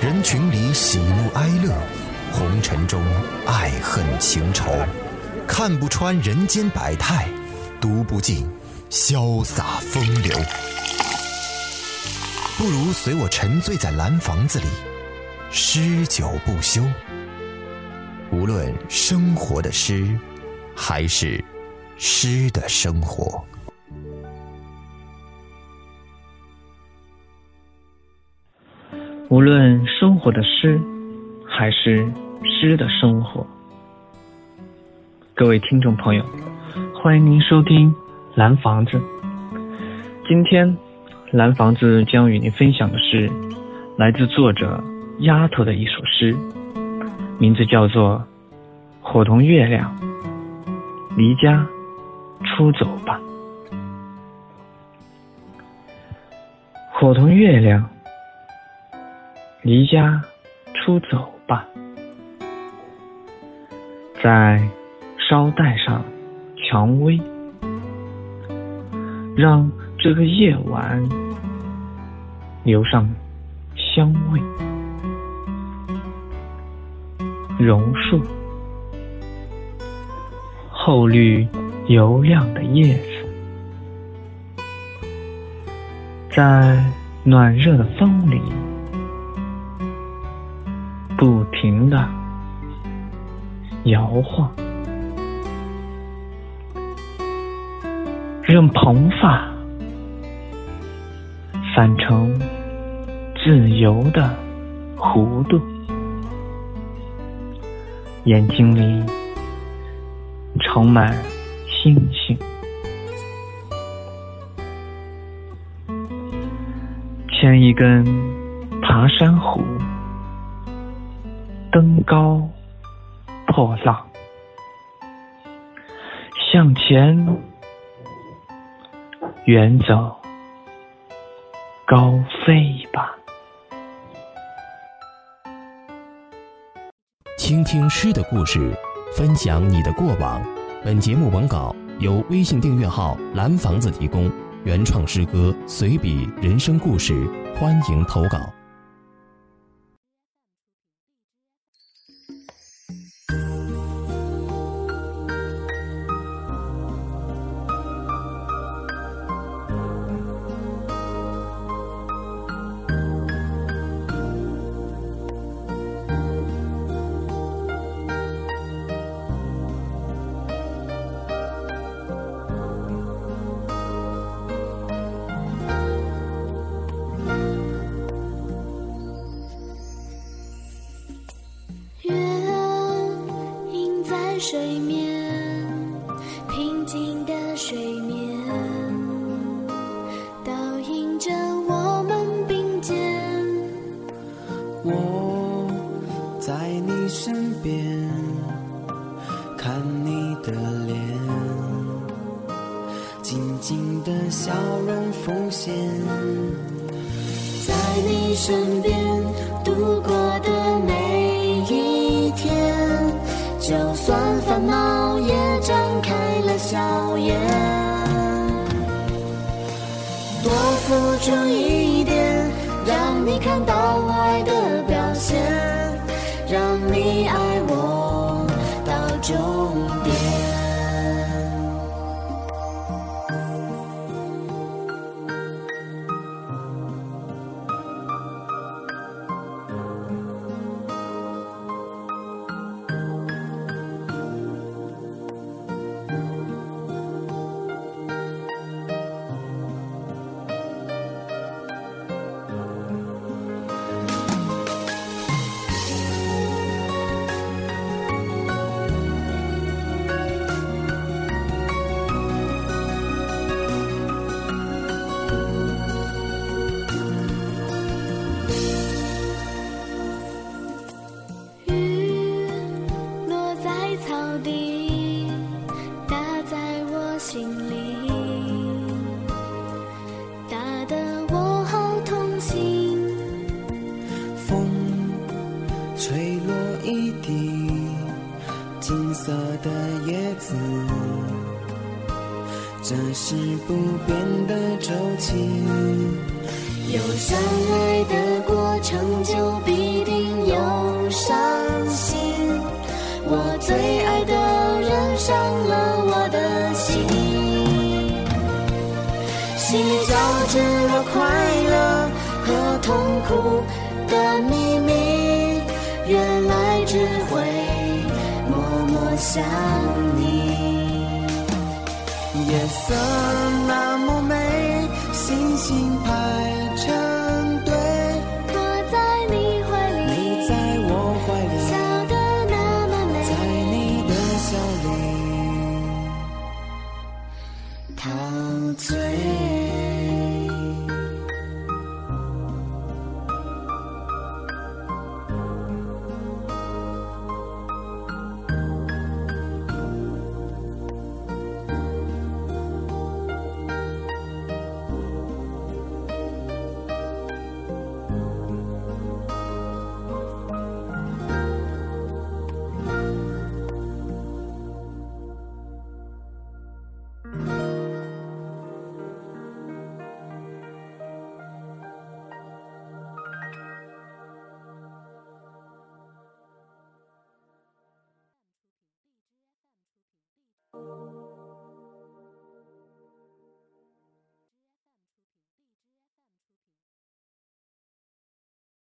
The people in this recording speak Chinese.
人群里喜怒哀乐，红尘中爱恨情仇，看不穿人间百态，读不尽潇洒风流。不如随我沉醉在蓝房子里，诗酒不休。无论生活的诗，还是诗的生活。无论生活的诗，还是诗的生活。各位听众朋友，欢迎您收听《蓝房子》。今天，蓝房子将与您分享的是来自作者丫头的一首诗，名字叫做《伙同月亮离家出走吧》。伙同月亮。离家出走吧，在捎带上蔷薇，让这个夜晚留上香味。榕树，厚绿油亮的叶子，在暖热的风里。不停的摇晃，任蓬发散成自由的弧度，眼睛里盛满星星，牵一根爬山虎。登高破浪，向前远走高飞吧。倾听诗的故事，分享你的过往。本节目文稿由微信订阅号“蓝房子”提供，原创诗歌、随笔、人生故事，欢迎投稿。静静的笑容浮现，在你身边度过的每一天，就算。烦恼也张开了笑颜，多付出一点，让你看到我爱的表现，让你爱我到终是不变的周期。有相爱的过程，就必定有伤心。我最爱的人伤了我的心，心里交织了快乐和痛苦的秘密，原来只会默默想你。夜色那么美，星星排成队，我在你怀里，你在我怀里，笑得那么美，在你的笑里陶醉。